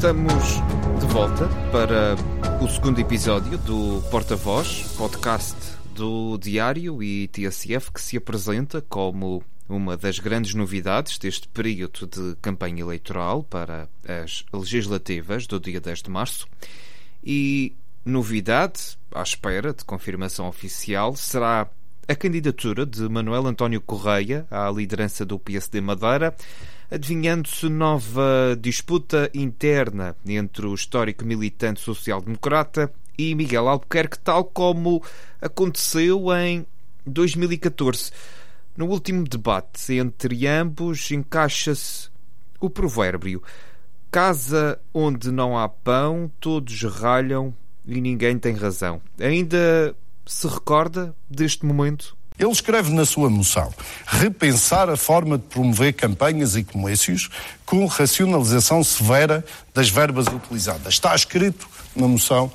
Estamos de volta para o segundo episódio do Porta-Voz, podcast do Diário e TSF, que se apresenta como uma das grandes novidades deste período de campanha eleitoral para as legislativas do dia 10 de março. E novidade, à espera de confirmação oficial, será a candidatura de Manuel António Correia à liderança do PSD Madeira, adivinhando-se nova disputa interna entre o histórico militante social-democrata e Miguel Albuquerque, tal como aconteceu em 2014. No último debate entre ambos encaixa-se o provérbio: Casa onde não há pão, todos ralham e ninguém tem razão. Ainda se recorda deste momento? Ele escreve na sua moção repensar a forma de promover campanhas e comércios com racionalização severa das verbas utilizadas. Está escrito na moção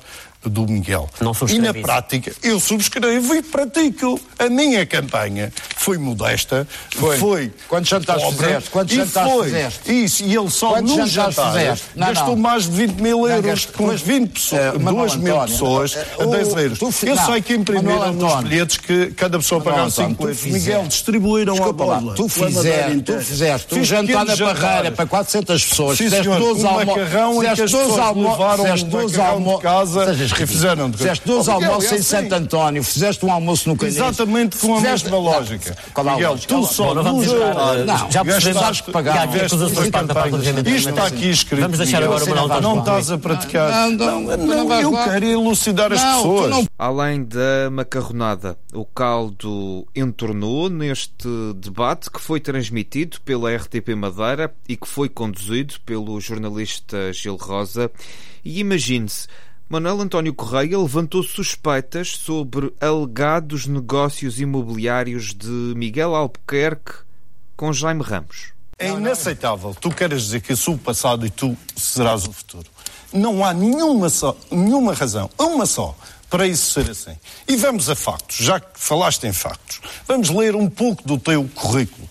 do Miguel. Não e na prática, eu subscrevo e pratico. A minha campanha foi modesta, foi. foi Quantos jantares pobre, fizeste? Quantos e jantares foi. fizeste? Isso, e ele só Quantos num jantar fizeste? Não, gastou não. mais de 20 mil Não, euros gasto- com mas, 20 pessoas, eh, Manuel 2 mil António, pessoas eh, a 10 o- euros. tu eu não, sei que imprimiram nos bilhetes que cada pessoa Manuel pagava António, 5 tu euros. Miguel, distribuíram Desculpa a lá, bola. tu pela Madeira fizeste, tu fizeste um jantar na jantares. para 400 pessoas, fizeste senhor, 12 um almoços, fizeste 12 pessoas almo- levaram fizeste um 12 macarrão de almo- casa Sejas ridículo. fizeram de- Fizeste 12 Oh, Miguel, almoços é em assim. Santo António, fizeste um almoço no Canis. Exatamente com a Fizeste- mesma Não, lógica. qual é a Miguel, lógica? tu só não vamos eh, Não, já gastaste que pagar. Isto está aqui escrito. Vamos deixar agora o Manuel Não estás a praticar. Não, não, Não, não não, vais eu quero elucidar as pessoas. não- Além da macarronada, o caldo entornou neste debate que foi transmitido pela RTP Madeira e que foi conduzido pelo jornalista Gil Rosa. E imagine-se, Manuel António Correia levantou suspeitas sobre alegados negócios imobiliários de Miguel Albuquerque com Jaime Ramos. É inaceitável. Tu queres dizer que eu sou o passado e tu serás o futuro. Não há nenhuma, só, nenhuma razão, uma só, para isso ser assim. E vamos a factos, já que falaste em factos. Vamos ler um pouco do teu currículo.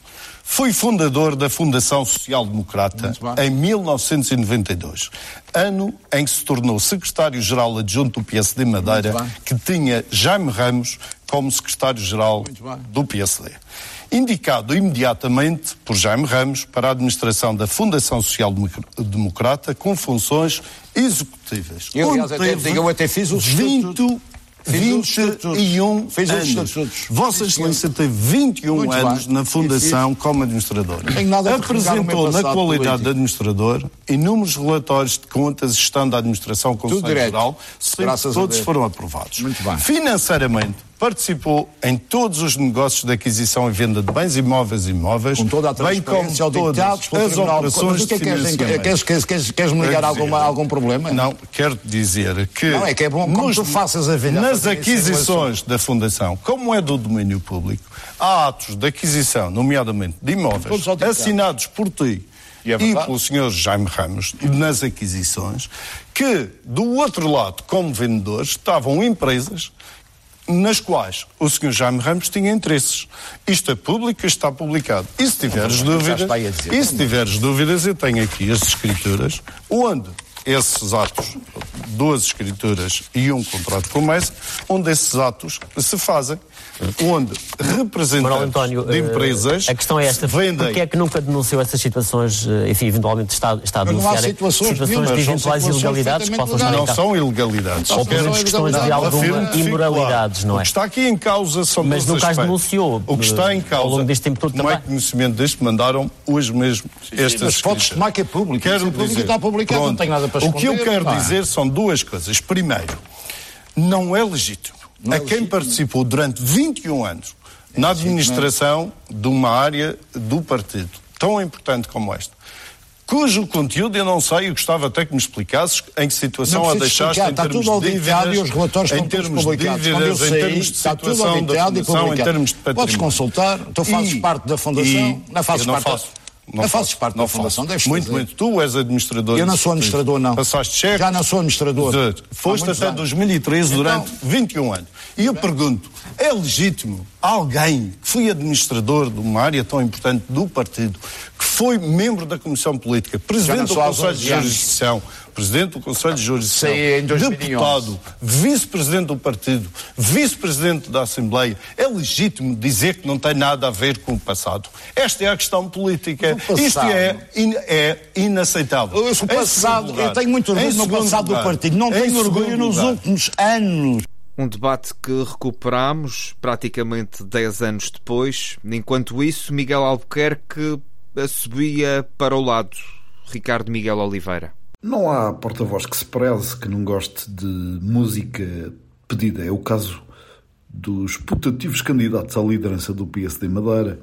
Fui fundador da Fundação Social Democrata em 1992, ano em que se tornou secretário-geral adjunto do PSD Madeira, que tinha Jaime Ramos como secretário-geral do PSD. Indicado imediatamente por Jaime Ramos para a administração da Fundação Social Democ- Democrata com funções executivas. Eu, aliás, até- eu até fiz o 20, estatuto. Fiz os estatutos. 21 Fiz os anos. Vossa. Excelência teve 21 Muito anos bem. na Fundação como administrador. Tenho nada a recriminar no meu Apresentou na qualidade político. de administrador inúmeros relatórios de contas gestão da administração Conselho. Geral, sempre todos foram aprovados. Muito bem. Financeiramente, participou em todos os negócios de aquisição e venda de bens imóveis e imóveis, Com toda a bem como transparência todas as Tribunal. operações Mas o que é de que queres, financiamento. queres, queres, queres, queres me ligar a alguma, algum problema? Não, quero dizer que. Não, é que é bom como tu faças a velha Nas aquisições da Fundação, como é do domínio público, há atos de aquisição, nomeadamente de imóveis, assinados por ti E é e pelo Sr. Jaime Ramos, nas aquisições, que do outro lado, como vendedores, estavam empresas nas quais o Sr. Jaime Ramos tinha interesses. Isto é público, isto está publicado. E se tiveres dúvidas, está aí a dizer. e se tiveres dúvidas, eu tenho aqui as escrituras, onde esses atos, duas escrituras e um contrato de comércio, onde esses atos se fazem, onde representantes António, de eh, empresas a questão é esta: vendem porquê é que nunca denunciou essas situações? eh, Enfim, eventualmente está, está a Mas não há denunciar situações situações de eventuais situações ilegalidades que possam estar não são ilegalidades. Ou pelo menos questões de alguma imoralidades, não é? O que está aqui em causa são Mas as aspectos. denunciou, O que está em eh, causa, ao longo deste tempo todo tomei também. conhecimento deste, mandaram hoje mesmo estas tomar que é público. Quero é dizer, está publicado, não tenho nada para O que eu esconder, quero pá. dizer são duas coisas. Primeiro, não é legítimo é a quem participou durante 21 anos na administração de uma área do partido tão importante como esta, cujo conteúdo eu não sei, eu gostava até que me explicasses em que situação Não a deixaste em está termos de dívidas, e os relatórios em termos de eu dívidas, em saí, termos de situação da e fundação, em termos de Podes património. consultar, tu fazes E- parte da Fundação, e- não fazes eu parte da- faço. Não fazes parte da não Fundação, faço. Muito, fazer. muito. Tu és administrador. Eu não sou administrador, não. Passaste cheque. Já não sou administrador. De- Foste até anos. 2013 Então- durante 21 anos. E eu pergunto, é legítimo alguém que foi administrador de uma área tão importante do partido, que foi membro da Comissão Política, presidente não do Conselho 11 de. Jurisdição, presidente do Conselho de Jurisdição, 2011. deputado, vice-presidente do partido, vice-presidente da Assembleia, é legítimo dizer que não tem nada a ver com o passado. Esta é a questão política. Isto é, in- é inaceitável. Eu, passado, lugar- eu tenho muito orgulho no passado lugar- do partido. Não tenho orgulho nos lugar- últimos anos. Um debate que recuperamos praticamente 10 anos depois. Enquanto isso, Miguel Albuquerque subia para o lado. Ricardo Miguel Oliveira. Não há porta-voz que se preze que não goste de música pedida. É o caso dos putativos candidatos à liderança do PSD Madeira,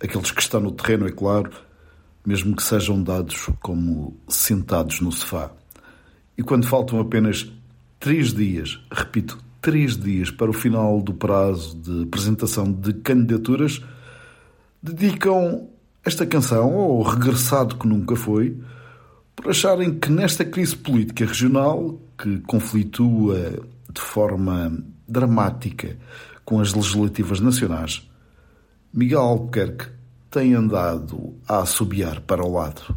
aqueles que estão no terreno, é claro, mesmo que sejam dados como sentados no sofá. E quando faltam apenas três dias, repito, três dias para o final do prazo de apresentação de candidaturas, dedicam esta canção ao regressado que nunca foi, por acharem que nesta crise política regional, que conflitua de forma dramática com as legislativas nacionais, Miguel Albuquerque tem andado a assobiar para o lado.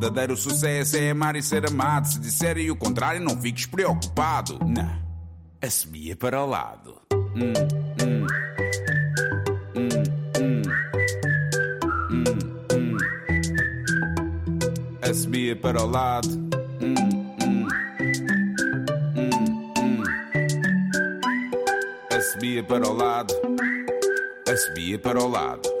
Verdadeiro sucesso é amar e ser amado. Se disserem o contrário, não fiques preocupado. Não, assobia para o lado. Hum, hum. Hum, hum. Hum, hum. Assobia para o lado. Hum, hum. Hum, hum. Assobia para o lado. Assobia para o lado.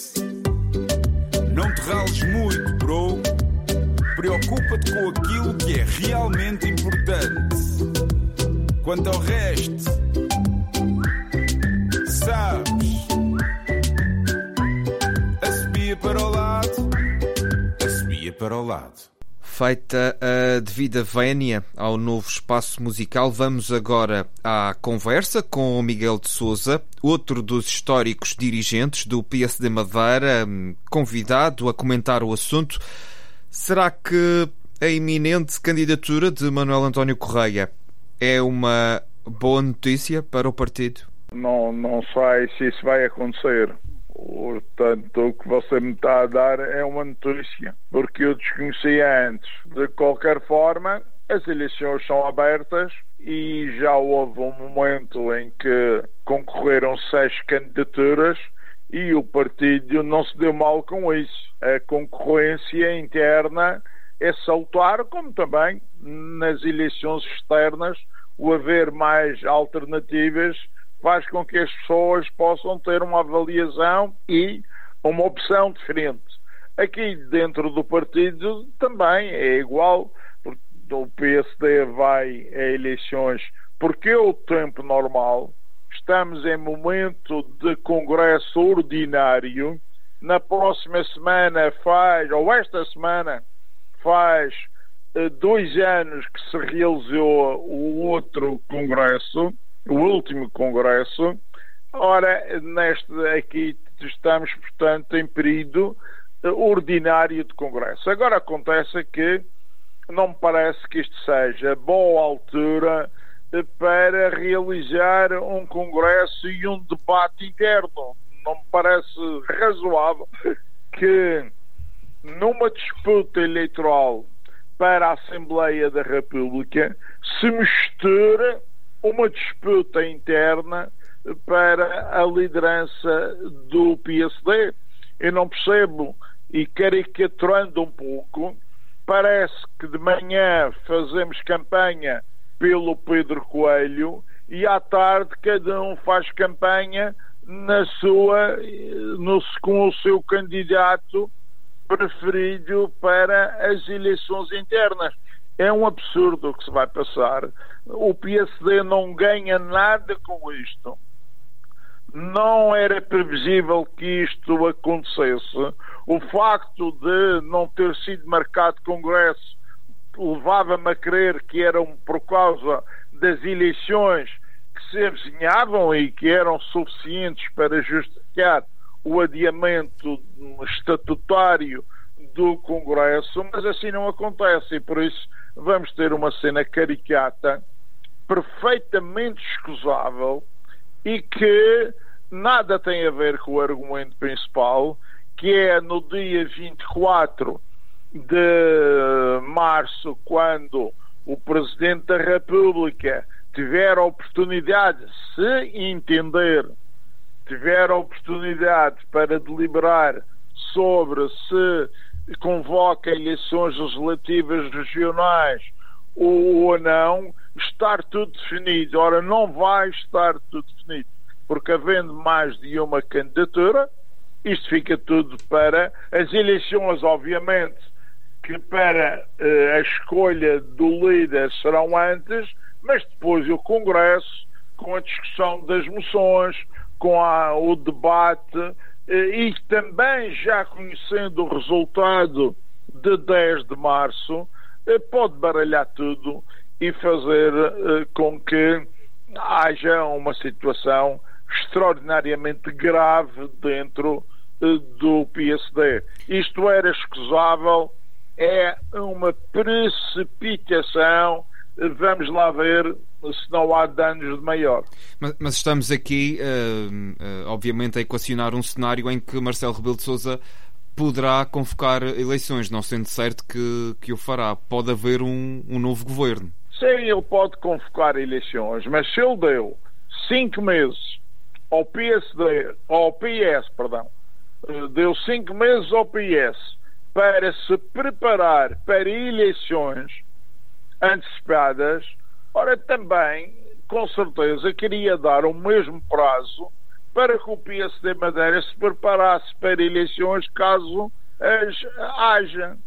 Não te rales muito, bro. Preocupa-te com aquilo que é realmente importante. Quanto ao resto, sabes. Assobia para o lado, assobia para o lado. Feita a devida vénia ao novo espaço musical, vamos agora à conversa com o Miguel de Souza, outro dos históricos dirigentes do PSD Madeira, hum, convidado a comentar o assunto. Será que a iminente candidatura de Manuel António Correia é uma boa notícia para o partido? Não, não sei se isso vai acontecer. Portanto, o que você me está a dar é uma notícia, porque eu desconhecia antes. De qualquer forma, as eleições são abertas e já houve um momento em que concorreram seis candidaturas e o partido não se deu mal com isso. A concorrência interna é salutar, como também nas eleições externas o haver mais alternativas faz com que as pessoas possam ter uma avaliação e uma opção diferente. Aqui dentro do partido também é igual, o PSD vai a eleições porque é o tempo normal, estamos em momento de congresso ordinário, na próxima semana faz, ou esta semana, faz eh, dois anos que se realizou o outro congresso, o último congresso. Ora, neste aqui estamos, portanto, em período eh, ordinário de congresso. Agora acontece que não me parece que isto seja boa altura eh, para realizar um congresso e um debate interno. Não me parece razoável que numa disputa eleitoral para a Assembleia da República se misture uma disputa interna para a liderança do PSD. Eu não percebo, e caricaturando um pouco, parece que de manhã fazemos campanha pelo Pedro Coelho e à tarde cada um faz campanha na sua, no, com o seu candidato preferido para as eleições internas. É um absurdo o que se vai passar. O PSD não ganha nada com isto. Não era previsível que isto acontecesse. O facto de não ter sido marcado Congresso levava-me a crer que eram por causa das eleições que se avizinhavam e que eram suficientes para justificar o adiamento estatutário do Congresso, mas assim não acontece e por isso vamos ter uma cena caricata, perfeitamente escusável e que nada tem a ver com o argumento principal, que é no dia 24 de março, quando o Presidente da República tiver a oportunidade, se entender tiver a oportunidade para deliberar sobre se convoca eleições legislativas regionais ou não, estar tudo definido. Ora, não vai estar tudo definido, porque havendo mais de uma candidatura, isto fica tudo para as eleições, obviamente, que para uh, a escolha do líder serão antes, mas depois o Congresso, com a discussão das moções, com a, o debate eh, e também já conhecendo o resultado de 10 de março, eh, pode baralhar tudo e fazer eh, com que haja uma situação extraordinariamente grave dentro do PSD. Isto era escusável, é uma precipitação vamos lá ver se não há danos de maior. Mas, mas estamos aqui, uh, uh, obviamente, a equacionar um cenário em que Marcelo Rebelo de Sousa poderá convocar eleições, não sendo certo que, que o fará. Pode haver um, um novo governo. Sim, ele pode convocar eleições, mas se ele deu cinco meses ao PSD, ao PS, perdão, eh, deu cinco meses ao PS para se preparar para eleições, antecipadas, ora também, com certeza, queria dar o mesmo prazo para que o PSD Madeira se preparasse para eleições caso as haja.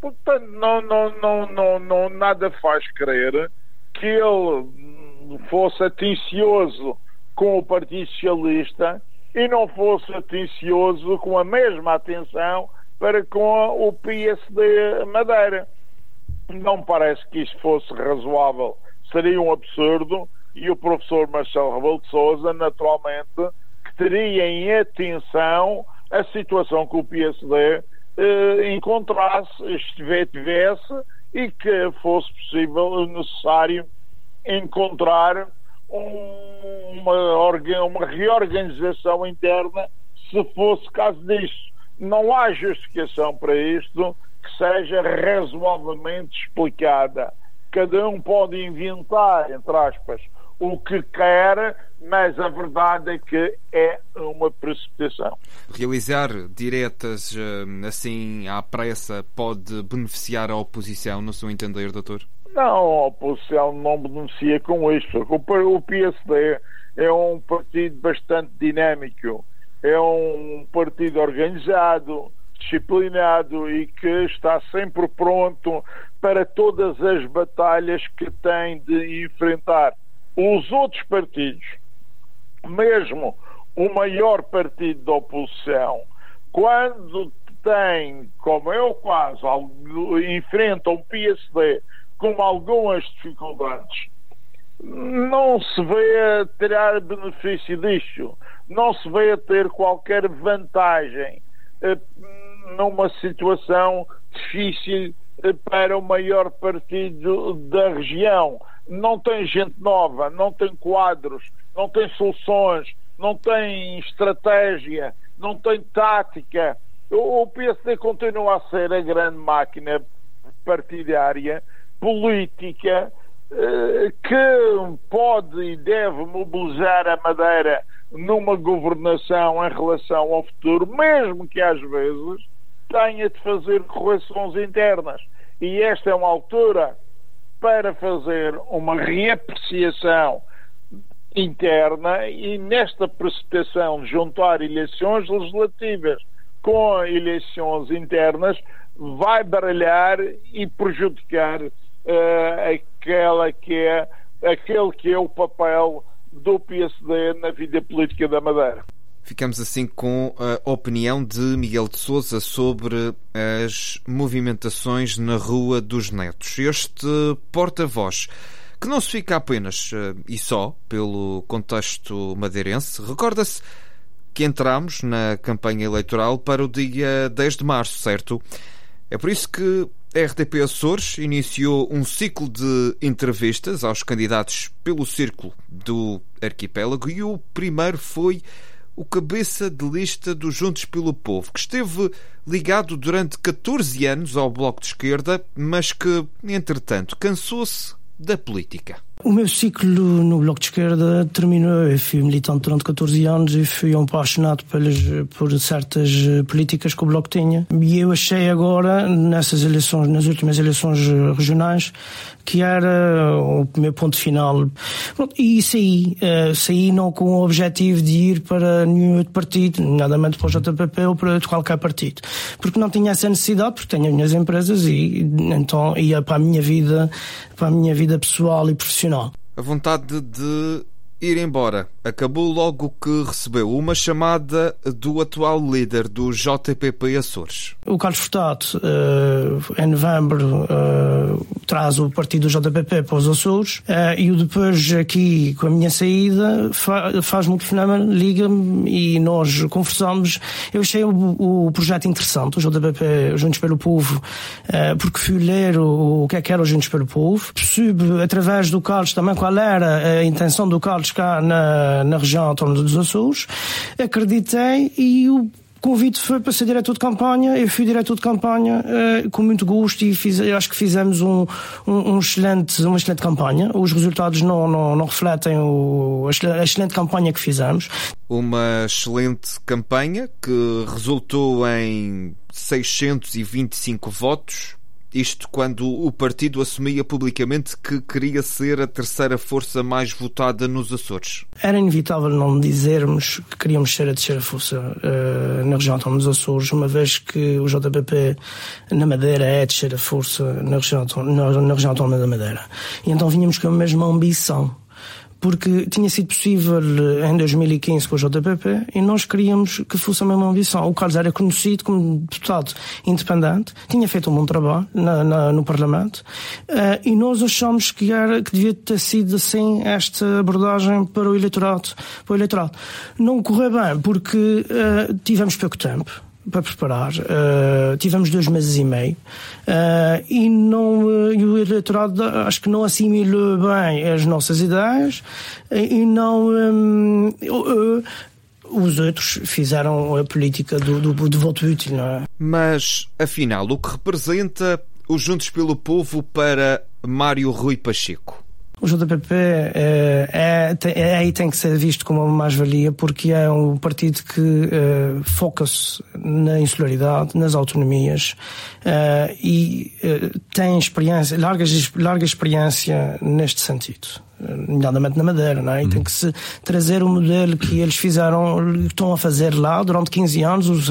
Portanto, não, não, não, não, não, nada faz crer que ele fosse atencioso com o Partido Socialista e não fosse atencioso com a mesma atenção para com o PSD Madeira não parece que isto fosse razoável. Seria um absurdo e o professor Marcelo Rebelo de Sousa, naturalmente, que teria em atenção a situação que o PSD eh, encontrasse, tivesse e que fosse possível, necessário, encontrar um, uma, uma reorganização interna se fosse caso disso. Não há justificação para isto que seja razoavelmente explicada. Cada um pode inventar, entre aspas, o que quer, mas a verdade é que é uma precipitação. Realizar diretas eh, assim à pressa pode beneficiar a oposição, no seu entender, doutor? Não, a oposição não beneficia com isto. O PSD é um partido bastante dinâmico, é um partido organizado, disciplinado e que está sempre pronto para todas as batalhas que tem de enfrentar. Os outros partidos, mesmo o maior partido da oposição, quando tem, como o caso, enfrenta um PSD com algumas dificuldades, não se vê a tirar benefício disto, não se vê a ter qualquer vantagem eh, numa situação difícil eh, para o maior partido da região. Não tem gente nova, não tem quadros, não tem soluções, não tem estratégia, não tem tática. O PSD continua a ser a grande máquina partidária, política, eh, que pode e deve mobilizar a Madeira numa governação em relação ao futuro, mesmo que às vezes tenha de fazer correções internas. E esta é uma altura para fazer uma reapreciação interna e nesta precipitação de juntar eleições legislativas com eleições internas vai baralhar e prejudicar uh, aquela que é aquele que é o papel do PSD na vida política da Madeira. Ficamos assim com a opinião de Miguel de Souza sobre as movimentações na Rua dos Netos. Este porta-voz, que não se fica apenas eh, e só pelo contexto madeirense, recorda-se que entramos na campanha eleitoral para o dia 10 de março, certo? É por isso que a RTP Açores iniciou um ciclo de entrevistas aos candidatos pelo Círculo do Arquipélago e o primeiro foi o cabeça de lista do Juntos pelo Povo, que esteve ligado durante 14 anos ao Bloco de Esquerda, mas que, entretanto, cansou-se da política. O meu ciclo no Bloco de Esquerda terminou. Eu fui militante durante 14 anos e fui apaixonado pelas, por certas políticas que o Bloco tinha. E eu achei agora, nessas eleições, nas últimas eleições regionais, que era o meu ponto final. E saí. Uh, saí não com o objetivo de ir para nenhum outro partido, nomeadamente para o JPP ou para qualquer partido. Porque não tinha essa necessidade, porque tenho as minhas empresas e então ia para a minha vida, para a minha vida pessoal e profissional a vontade de ir embora. Acabou logo que recebeu uma chamada do atual líder do JPP Açores. O Carlos Furtado, uh, em novembro, uh, traz o partido do JPP para os Açores uh, e o depois aqui, com a minha saída, fa faz-me o telefonema, liga-me e nós conversamos. Eu achei o, projeto interessante, o JPP Juntos pelo Povo, porque fui ler o que é que era o Juntos pelo Povo. Percebo, através do Carlos, também qual era a intenção do Carlos cá na, na região autónoma dos Açores, acreditei e o convite foi para ser diretor de campanha, eu fui diretor de campanha uh, com muito gosto e fiz, acho que fizemos um, um, um, excelente, uma excelente campanha. Os resultados não, não, não refletem o, a excelente campanha que fizemos. Uma excelente campanha que resultou em 625 votos isto quando o partido assumia publicamente que queria ser a terceira força mais votada nos Açores. Era inevitável não dizermos que queríamos ser a terceira força uh, na região autónoma dos Açores, uma vez que o JPP na Madeira é a terceira força na região, na, na região autónoma da Madeira. E então vínhamos com a mesma ambição porque tinha sido possível eh, em 2015 com o JPP e nós queríamos que fosse a mesma ambição. O Carlos era conhecido como deputado independente, tinha feito um bom trabalho na, na, no Parlamento uh, e nós achamos que, era, que devia ter sido assim esta abordagem para o eleitorado. Para o eleitorado. Não correu bem porque uh, tivemos pouco tempo para preparar. Uh, tivemos dois meses e meio uh, e, não, uh, e o eleitorado acho que não assimilou bem as nossas ideias e não. Um, os outros fizeram a política do, do, do voto útil, não é? Mas, afinal, o que representa o Juntos pelo Povo para Mário Rui Pacheco? O JPP é, é, é, aí tem que ser visto como uma mais-valia porque é um partido que uh, foca-se na insularidade, nas autonomias uh, e tem experiência, larga, larga experiência neste sentido nomeadamente na Madeira, não é? E tem uhum. que se trazer o modelo que eles fizeram, estão a fazer lá durante 15 anos,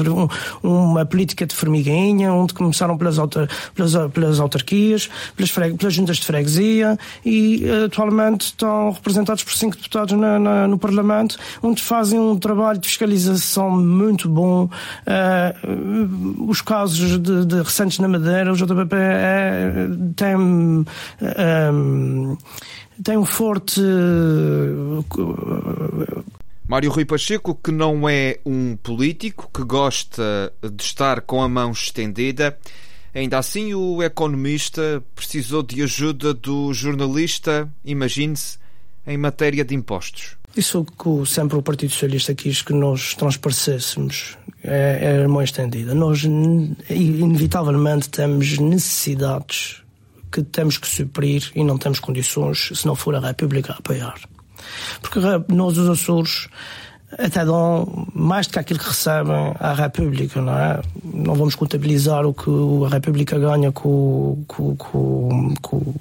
uma política de formiguinha, onde começaram pelas, autar, pelas, pelas autarquias, pelas, freg, pelas juntas de freguesia e atualmente estão representados por cinco deputados na, na, no Parlamento, onde fazem um trabalho de fiscalização muito bom. Uh, os casos de, de, recentes na Madeira, o JPP é, tem. Uh, tem um forte. Mário Rui Pacheco, que não é um político, que gosta de estar com a mão estendida. Ainda assim, o economista precisou de ajuda do jornalista, imagine-se, em matéria de impostos. Isso que sempre o Partido Socialista quis que nós transparecêssemos é, é a mão estendida. Nós, inevitavelmente, temos necessidades que temos que suprir e não temos condições se não for a República a apoiar. Porque nós, os Açores, até dão mais do que aquilo que recebem à República, não é? Não vamos contabilizar o que a República ganha com, com, com, com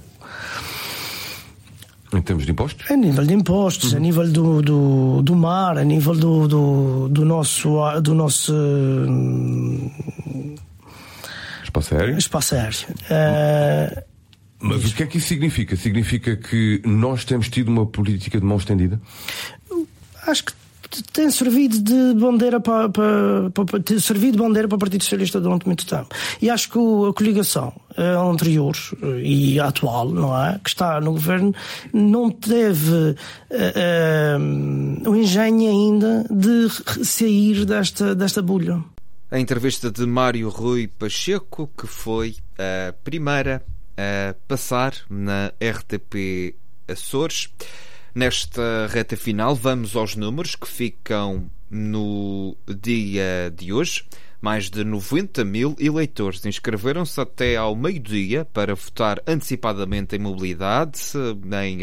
em termos de impostos? A nível de impostos, uhum. a nível do, do, do, mar, a nível do, do, do nosso. Do nosso Espaço aéreo? Espaço aéreo. Uh, mas o que é que isso significa? Significa que nós temos tido uma política de mão estendida? Acho que tem servido de bandeira para, para, para, tem servido de bandeira para o Partido Socialista durante muito tempo. E acho que a coligação anterior e atual, não é? Que está no governo, não teve uh, uh, o engenho ainda de sair desta, desta bolha. A entrevista de Mário Rui Pacheco, que foi a primeira a passar na RTP Açores. Nesta reta final, vamos aos números que ficam no dia de hoje. Mais de 90 mil eleitores inscreveram-se até ao meio-dia para votar antecipadamente em mobilidade em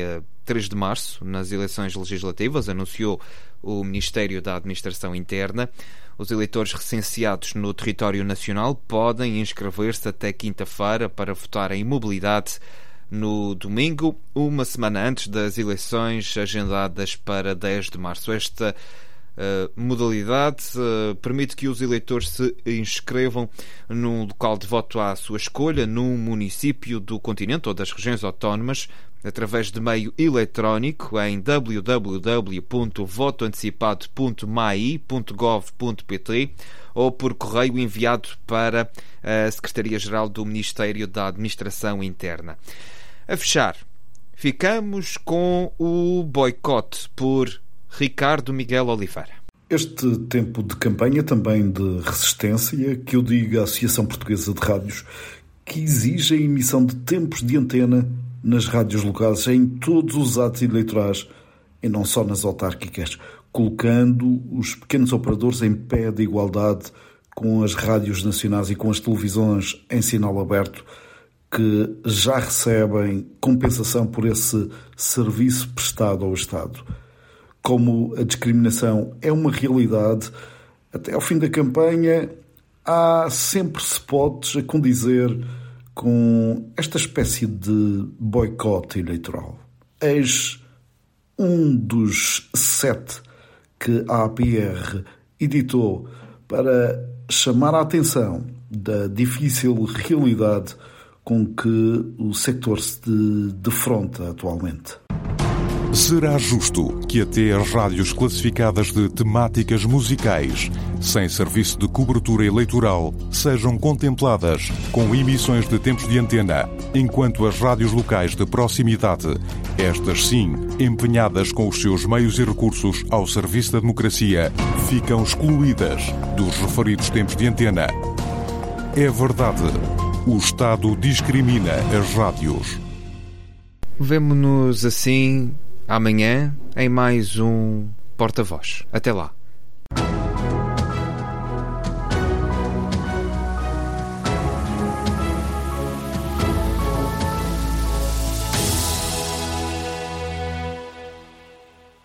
3 eh, de março, nas eleições legislativas, anunciou o Ministério da Administração Interna. Os eleitores recenseados no território nacional podem inscrever-se até quinta-feira para votar em mobilidade no domingo, uma semana antes das eleições agendadas para 10 de março. Esta modalidade uh, permite que os eleitores se inscrevam num local de voto à sua escolha, num município do continente ou das regiões autónomas, através de meio eletrónico em www.votoantecipado.mai.gov.pt ou por correio enviado para a Secretaria-Geral do Ministério da Administração Interna. A fechar, ficamos com o boicote por Ricardo Miguel Oliveira. Este tempo de campanha também de resistência, que eu digo à Associação Portuguesa de Rádios, que exige a emissão de tempos de antena nas rádios locais, em todos os atos eleitorais e não só nas autárquicas, colocando os pequenos operadores em pé de igualdade com as rádios nacionais e com as televisões em sinal aberto que já recebem compensação por esse serviço prestado ao Estado. Como a discriminação é uma realidade, até ao fim da campanha há sempre spots a condizer com esta espécie de boicote eleitoral. Eis um dos sete que a APR editou para chamar a atenção da difícil realidade com que o setor se defronta atualmente. Será justo que até as rádios classificadas de temáticas musicais, sem serviço de cobertura eleitoral, sejam contempladas com emissões de tempos de antena, enquanto as rádios locais de proximidade, estas sim, empenhadas com os seus meios e recursos ao serviço da democracia, ficam excluídas dos referidos tempos de antena. É verdade. O Estado discrimina as rádios. Vemo-nos assim amanhã em mais um Porta-Voz. Até lá.